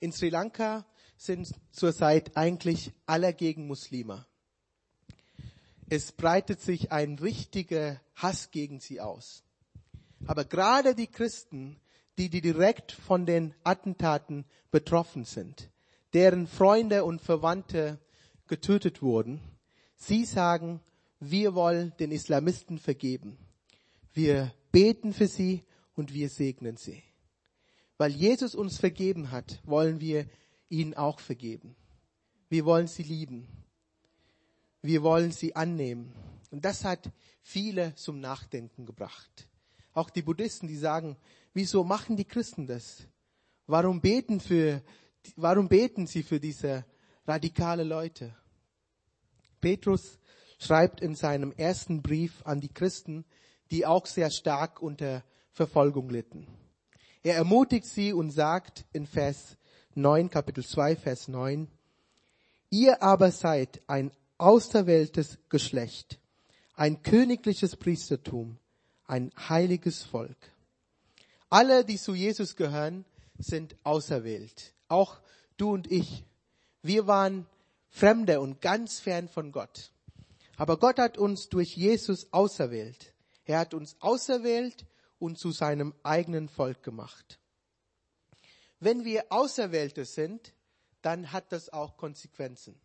In Sri Lanka sind zurzeit eigentlich alle gegen Muslime. Es breitet sich ein richtiger Hass gegen sie aus. Aber gerade die Christen, die, die direkt von den Attentaten betroffen sind, deren Freunde und Verwandte getötet wurden, sie sagen, wir wollen den Islamisten vergeben. Wir beten für sie und wir segnen sie. Weil Jesus uns vergeben hat, wollen wir ihnen auch vergeben. Wir wollen sie lieben. Wir wollen sie annehmen. Und das hat viele zum Nachdenken gebracht. Auch die Buddhisten, die sagen, wieso machen die Christen das? Warum beten für, warum beten sie für diese radikale Leute? Petrus schreibt in seinem ersten Brief an die Christen, die auch sehr stark unter Verfolgung litten. Er ermutigt sie und sagt in Vers 9, Kapitel 2, Vers 9, Ihr aber seid ein auserwähltes Geschlecht, ein königliches Priestertum, ein heiliges Volk. Alle, die zu Jesus gehören, sind auserwählt. Auch du und ich. Wir waren Fremde und ganz fern von Gott. Aber Gott hat uns durch Jesus auserwählt. Er hat uns auserwählt und zu seinem eigenen Volk gemacht. Wenn wir Auserwählte sind, dann hat das auch Konsequenzen.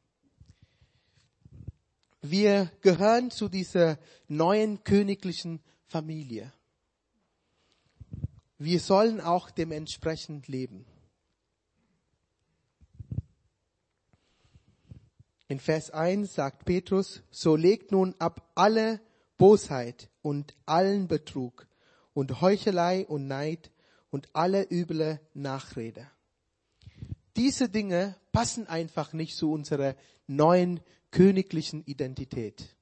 Wir gehören zu dieser neuen königlichen Familie. Wir sollen auch dementsprechend leben. In Vers 1 sagt Petrus, so legt nun ab alle Bosheit und allen Betrug und Heuchelei und Neid und alle üble Nachrede. Diese Dinge passen einfach nicht zu unserer neuen königlichen Identität.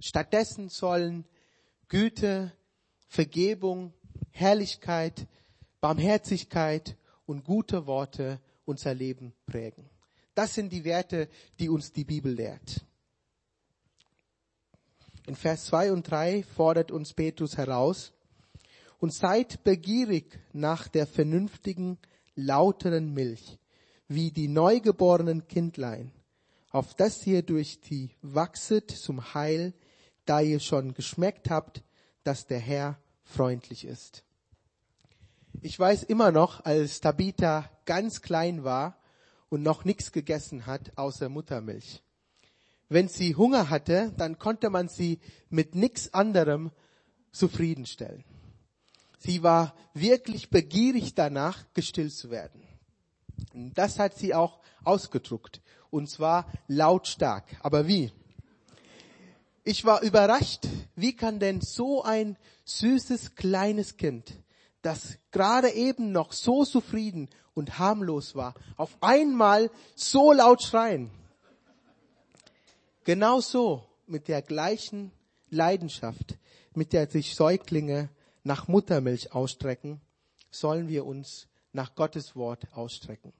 Stattdessen sollen Güte, Vergebung, Herrlichkeit, Barmherzigkeit und gute Worte unser Leben prägen. Das sind die Werte, die uns die Bibel lehrt. In Vers 2 und 3 fordert uns Petrus heraus, und seid begierig nach der vernünftigen, lauteren Milch, wie die neugeborenen Kindlein, auf das ihr durch die wachset zum Heil, da ihr schon geschmeckt habt, dass der Herr freundlich ist. Ich weiß immer noch, als Tabitha ganz klein war und noch nichts gegessen hat außer Muttermilch. Wenn sie Hunger hatte, dann konnte man sie mit nichts anderem zufriedenstellen. Sie war wirklich begierig danach, gestillt zu werden. Das hat sie auch ausgedruckt. Und zwar lautstark. Aber wie? Ich war überrascht. Wie kann denn so ein süßes kleines Kind, das gerade eben noch so zufrieden und harmlos war, auf einmal so laut schreien? Genauso mit der gleichen Leidenschaft, mit der sich Säuglinge nach Muttermilch ausstrecken, sollen wir uns nach Gottes Wort ausstrecken.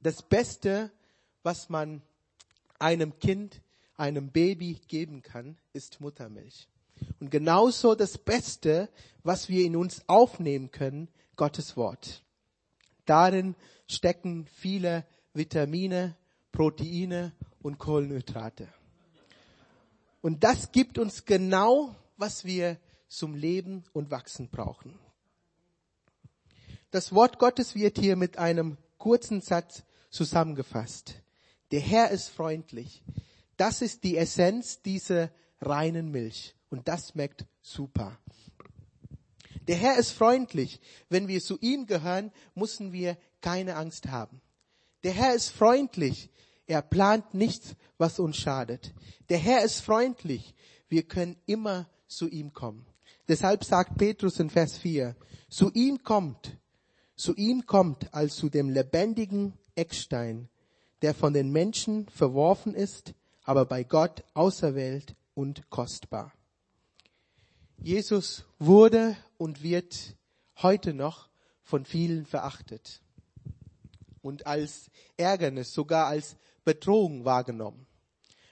Das Beste, was man einem Kind, einem Baby geben kann, ist Muttermilch. Und genauso das Beste, was wir in uns aufnehmen können, Gottes Wort. Darin stecken viele Vitamine, Proteine und Kohlenhydrate. Und das gibt uns genau, was wir zum Leben und Wachsen brauchen. Das Wort Gottes wird hier mit einem kurzen Satz zusammengefasst. Der Herr ist freundlich. Das ist die Essenz dieser reinen Milch. Und das schmeckt super. Der Herr ist freundlich. Wenn wir zu ihm gehören, müssen wir keine Angst haben. Der Herr ist freundlich. Er plant nichts, was uns schadet. Der Herr ist freundlich. Wir können immer zu ihm kommen. Deshalb sagt Petrus in Vers 4, zu ihm kommt, zu ihm kommt als zu dem lebendigen Eckstein, der von den Menschen verworfen ist, aber bei Gott auserwählt und kostbar. Jesus wurde und wird heute noch von vielen verachtet und als Ärgernis, sogar als Bedrohung wahrgenommen.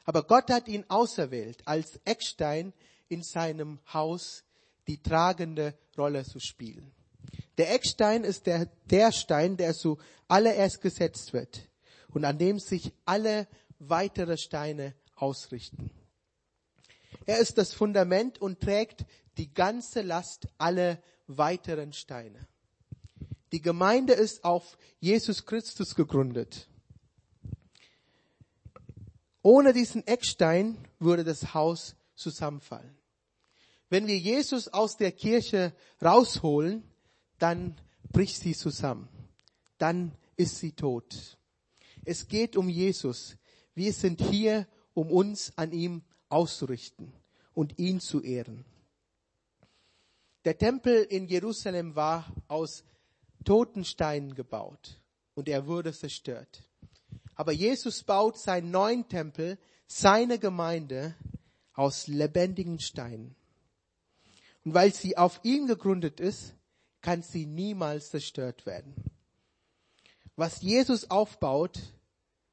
Aber Gott hat ihn auserwählt, als Eckstein in seinem Haus die tragende Rolle zu spielen. Der Eckstein ist der, der Stein, der zuallererst gesetzt wird und an dem sich alle weitere Steine ausrichten. Er ist das Fundament und trägt die ganze Last aller weiteren Steine. Die Gemeinde ist auf Jesus Christus gegründet. Ohne diesen Eckstein würde das Haus zusammenfallen. Wenn wir Jesus aus der Kirche rausholen, dann bricht sie zusammen. Dann ist sie tot. Es geht um Jesus. Wir sind hier, um uns an ihm auszurichten und ihn zu ehren. Der Tempel in Jerusalem war aus toten Steinen gebaut und er wurde zerstört. Aber Jesus baut seinen neuen Tempel, seine Gemeinde aus lebendigen Steinen. Und weil sie auf ihn gegründet ist, kann sie niemals zerstört werden. Was Jesus aufbaut,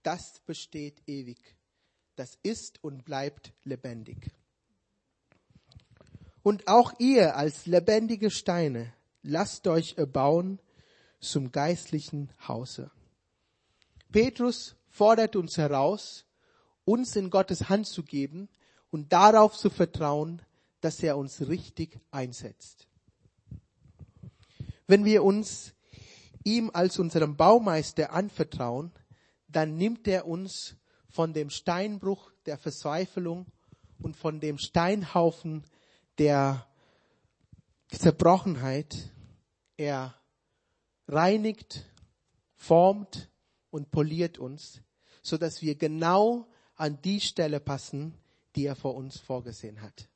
das besteht ewig. Das ist und bleibt lebendig. Und auch ihr als lebendige Steine, lasst euch erbauen zum geistlichen Hause. Petrus fordert uns heraus, uns in Gottes Hand zu geben und darauf zu vertrauen, dass er uns richtig einsetzt. Wenn wir uns ihm als unserem Baumeister anvertrauen, dann nimmt er uns von dem Steinbruch der Verzweiflung und von dem Steinhaufen der Zerbrochenheit. Er reinigt, formt und poliert uns, so dass wir genau an die Stelle passen, die er vor uns vorgesehen hat.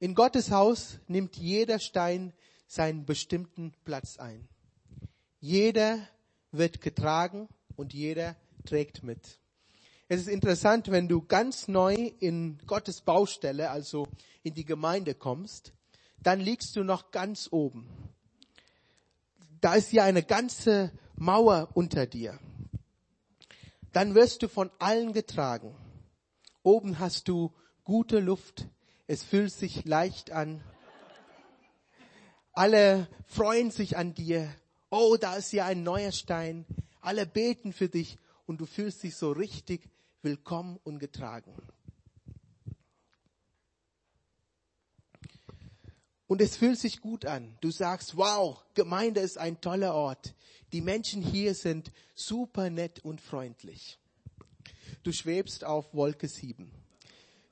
In Gottes Haus nimmt jeder Stein seinen bestimmten Platz ein. Jeder wird getragen und jeder trägt mit. Es ist interessant, wenn du ganz neu in Gottes Baustelle, also in die Gemeinde kommst, dann liegst du noch ganz oben. Da ist ja eine ganze Mauer unter dir. Dann wirst du von allen getragen. Oben hast du gute Luft. Es fühlt sich leicht an. Alle freuen sich an dir. Oh, da ist ja ein neuer Stein. Alle beten für dich und du fühlst dich so richtig willkommen und getragen. Und es fühlt sich gut an. Du sagst, wow, Gemeinde ist ein toller Ort. Die Menschen hier sind super nett und freundlich. Du schwebst auf Wolke 7.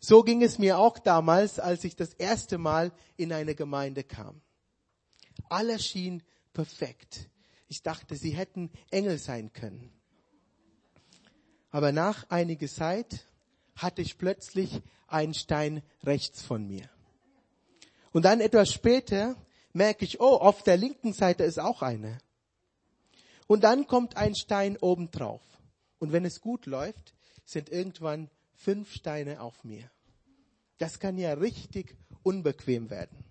So ging es mir auch damals, als ich das erste Mal in eine Gemeinde kam. Alles schien perfekt. Ich dachte, sie hätten Engel sein können. Aber nach einiger Zeit hatte ich plötzlich einen Stein rechts von mir. Und dann etwas später merke ich, oh, auf der linken Seite ist auch eine. Und dann kommt ein Stein obendrauf. Und wenn es gut läuft, sind irgendwann fünf Steine auf mir. Das kann ja richtig unbequem werden.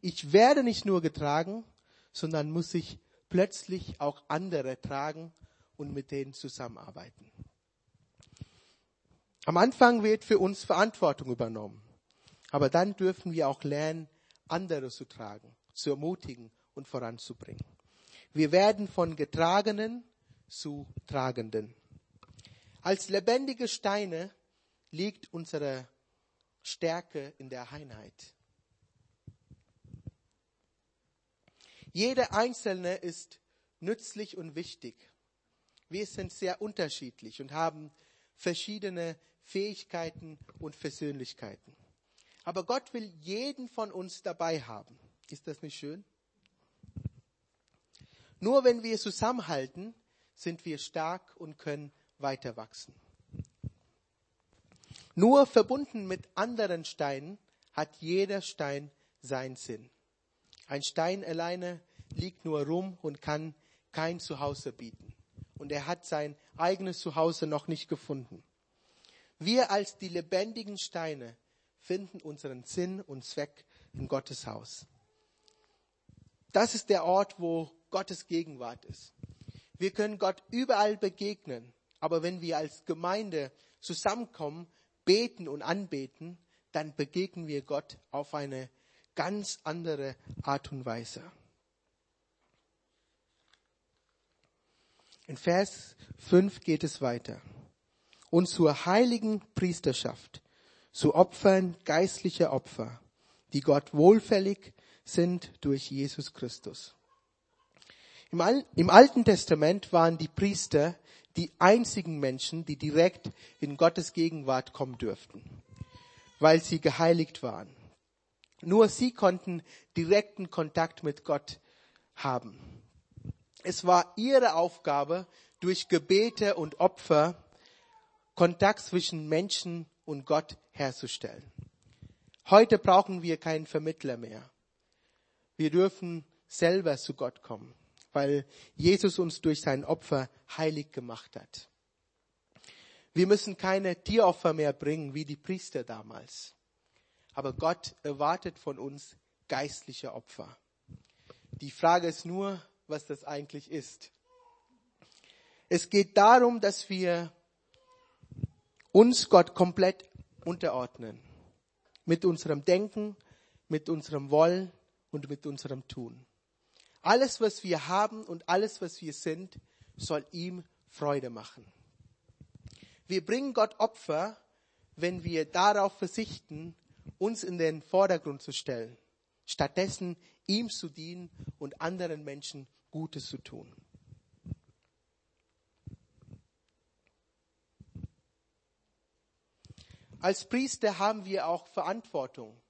Ich werde nicht nur getragen, sondern muss ich plötzlich auch andere tragen und mit denen zusammenarbeiten. Am Anfang wird für uns Verantwortung übernommen. Aber dann dürfen wir auch lernen, andere zu tragen, zu ermutigen und voranzubringen. Wir werden von Getragenen zu Tragenden. Als lebendige Steine liegt unsere Stärke in der Einheit. Jeder Einzelne ist nützlich und wichtig. Wir sind sehr unterschiedlich und haben verschiedene Fähigkeiten und Persönlichkeiten. Aber Gott will jeden von uns dabei haben. Ist das nicht schön? Nur wenn wir zusammenhalten, sind wir stark und können weiter wachsen. Nur verbunden mit anderen Steinen hat jeder Stein seinen Sinn. Ein Stein alleine liegt nur rum und kann kein Zuhause bieten. Und er hat sein eigenes Zuhause noch nicht gefunden. Wir als die lebendigen Steine finden unseren Sinn und Zweck in Gottes Haus. Das ist der Ort, wo Gottes Gegenwart ist. Wir können Gott überall begegnen, aber wenn wir als Gemeinde zusammenkommen, beten und anbeten, dann begegnen wir Gott auf eine ganz andere Art und Weise. In Vers 5 geht es weiter. Und zur heiligen Priesterschaft, zu Opfern geistlicher Opfer, die Gott wohlfällig sind durch Jesus Christus. Im, Al Im, Alten Testament waren die Priester die einzigen Menschen, die direkt in Gottes Gegenwart kommen dürften, weil sie geheiligt waren. Nur sie konnten direkten Kontakt mit Gott haben. Es war ihre Aufgabe, durch Gebete und Opfer Kontakt zwischen Menschen und Gott herzustellen. Heute brauchen wir keinen Vermittler mehr. Wir dürfen selber zu Gott kommen, weil Jesus uns durch sein Opfer heilig gemacht hat. Wir müssen keine Tieropfer mehr bringen wie die Priester damals. Aber Gott erwartet von uns geistliche Opfer. Die Frage ist nur, was das eigentlich ist. Es geht darum, dass wir uns Gott komplett unterordnen. Mit unserem Denken, mit unserem Wollen und mit unserem Tun. Alles, was wir haben und alles, was wir sind, soll ihm Freude machen. Wir bringen Gott Opfer, wenn wir darauf verzichten, uns in den Vordergrund zu stellen, stattdessen ihm zu dienen und anderen Menschen Gutes zu tun. Als Priester haben wir auch Verantwortung,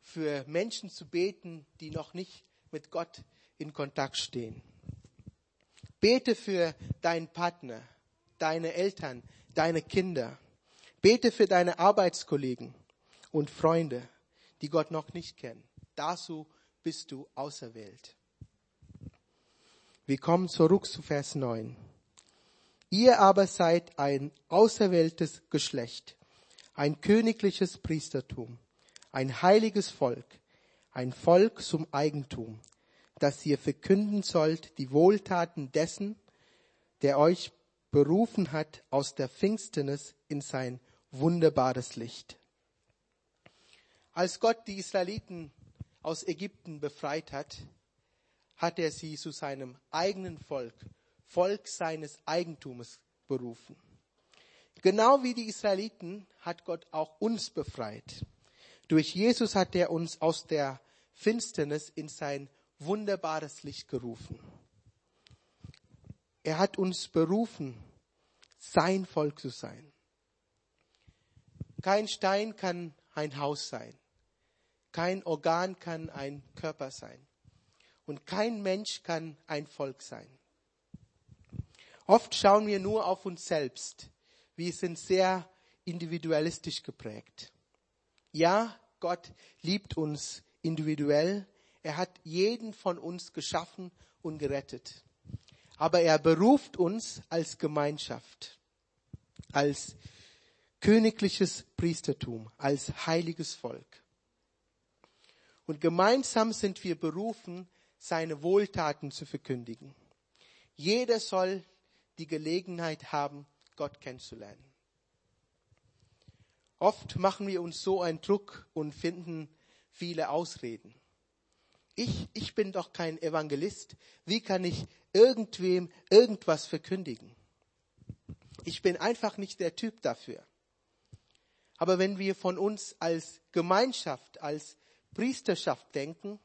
für Menschen zu beten, die noch nicht mit Gott in Kontakt stehen. Bete für deinen Partner, deine Eltern, deine Kinder. Bete für deine Arbeitskollegen und Freunde, die Gott noch nicht kennen. Dazu bist du auserwählt. Wir kommen zurück zu Vers 9. Ihr aber seid ein auserwähltes Geschlecht, ein königliches Priestertum, ein heiliges Volk, ein Volk zum Eigentum, dass ihr verkünden sollt die Wohltaten dessen, der euch berufen hat aus der Finsternis in sein wunderbares Licht. Als Gott die Israeliten aus Ägypten befreit hat, hat er sie zu seinem eigenen Volk, Volk seines Eigentums berufen. Genau wie die Israeliten hat Gott auch uns befreit. Durch Jesus hat er uns aus der Finsternis in sein wunderbares Licht gerufen. Er hat uns berufen, sein Volk zu sein. Kein Stein kann ein Haus sein. Kein Organ kann ein Körper sein. Und kein Mensch kann ein Volk sein. Oft schauen wir nur auf uns selbst. Wir sind sehr individualistisch geprägt. Ja, Gott liebt uns individuell. Er hat jeden von uns geschaffen und gerettet. Aber er beruft uns als Gemeinschaft, als königliches Priestertum, als heiliges Volk. Und gemeinsam sind wir berufen, seine Wohltaten zu verkündigen. Jeder soll die Gelegenheit haben, Gott kennenzulernen. Oft machen wir uns so einen Druck und finden viele Ausreden. Ich, ich bin doch kein Evangelist. Wie kann ich irgendwem irgendwas verkündigen? Ich bin einfach nicht der Typ dafür. Aber wenn wir von uns als Gemeinschaft, als Priesterschaft denken,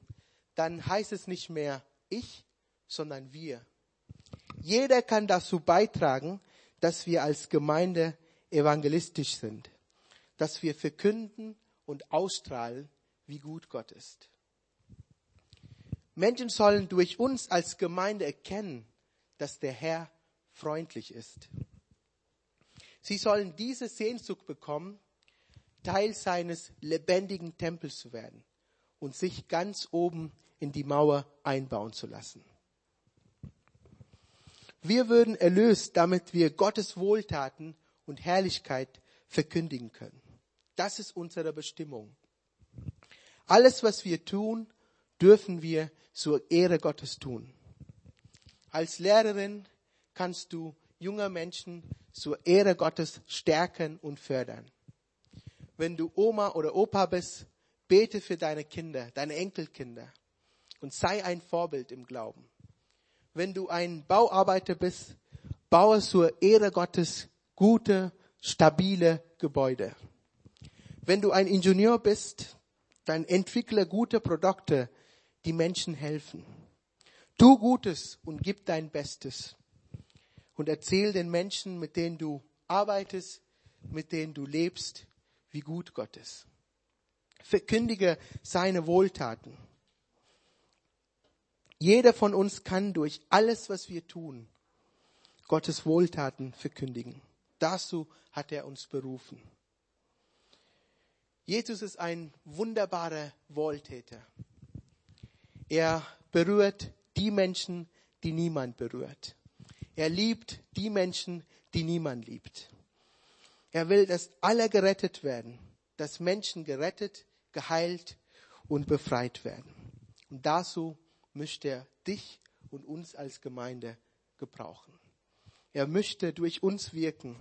dann heißt es nicht mehr ich, sondern wir. Jeder kann dazu beitragen, dass wir als Gemeinde evangelistisch sind, dass wir verkünden und ausstrahlen, wie gut Gott ist. Menschen sollen durch uns als Gemeinde erkennen, dass der Herr freundlich ist. Sie sollen diese Sehnsucht bekommen, Teil seines lebendigen Tempels zu werden und sich ganz oben in die Mauer einbauen zu lassen. Wir würden erlöst, damit wir Gottes Wohltaten und Herrlichkeit verkündigen können. Das ist unsere Bestimmung. Alles, was wir tun, dürfen wir zur Ehre Gottes tun. Als Lehrerin kannst du junge Menschen zur Ehre Gottes stärken und fördern. Wenn du Oma oder Opa bist, Bete für deine Kinder, deine Enkelkinder und sei ein Vorbild im Glauben. Wenn du ein Bauarbeiter bist, baue zur Ehre Gottes gute, stabile Gebäude. Wenn du ein Ingenieur bist, dann entwickle gute Produkte, die Menschen helfen. Tu Gutes und gib dein Bestes. Und erzähl den Menschen, mit denen du arbeitest, mit denen du lebst, wie gut Gott ist. Verkündige seine Wohltaten. Jeder von uns kann durch alles, was wir tun, Gottes Wohltaten verkündigen. Dazu hat er uns berufen. Jesus ist ein wunderbarer Wohltäter. Er berührt die Menschen, die niemand berührt. Er liebt die Menschen, die niemand liebt. Er will, dass alle gerettet werden, dass Menschen gerettet, geheilt und befreit werden. Und dazu möchte er dich und uns als Gemeinde gebrauchen. Er möchte durch uns wirken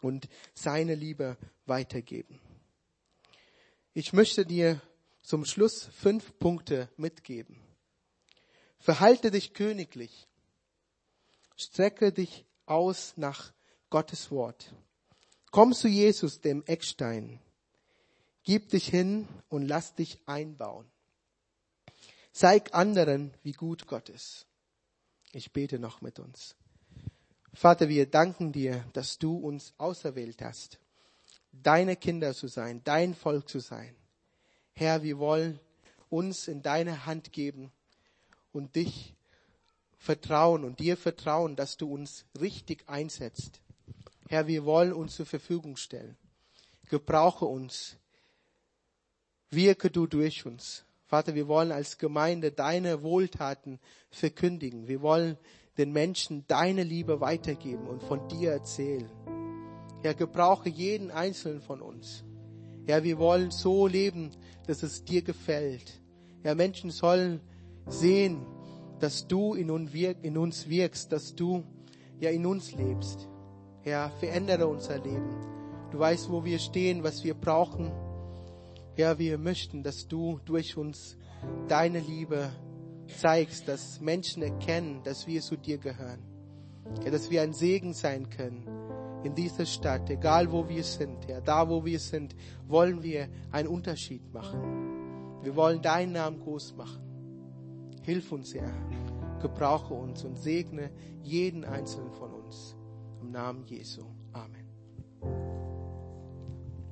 und seine Liebe weitergeben. Ich möchte dir zum Schluss fünf Punkte mitgeben. Verhalte dich königlich. Strecke dich aus nach Gottes Wort. Komm zu Jesus, dem Eckstein. Gib dich hin und lass dich einbauen. Zeig anderen, wie gut Gott ist. Ich bete noch mit uns. Vater, wir danken dir, dass du uns auserwählt hast, deine Kinder zu sein, dein Volk zu sein. Herr, wir wollen uns in deine Hand geben und dich vertrauen und dir vertrauen, dass du uns richtig einsetzt. Herr, wir wollen uns zur Verfügung stellen. Gebrauche uns. Wirke du durch uns. Vater, wir wollen als Gemeinde deine Wohltaten verkündigen. Wir wollen den Menschen deine Liebe weitergeben und von dir erzählen. Herr, gebrauche jeden einzelnen von uns. Herr, wir wollen so leben, dass es dir gefällt. Herr, Menschen sollen sehen, dass du in uns wirkst, dass du ja in uns lebst. Herr, verändere unser Leben. Du weißt, wo wir stehen, was wir brauchen. Herr, wir möchten, dass du durch uns deine Liebe zeigst, dass Menschen erkennen, dass wir zu dir gehören. Ja, dass wir ein Segen sein können in dieser Stadt, egal wo wir sind. Ja, da wo wir sind, wollen wir einen Unterschied machen. Wir wollen deinen Namen groß machen. Hilf uns, Herr. Gebrauche uns und segne jeden einzelnen von uns. Im Namen Jesu.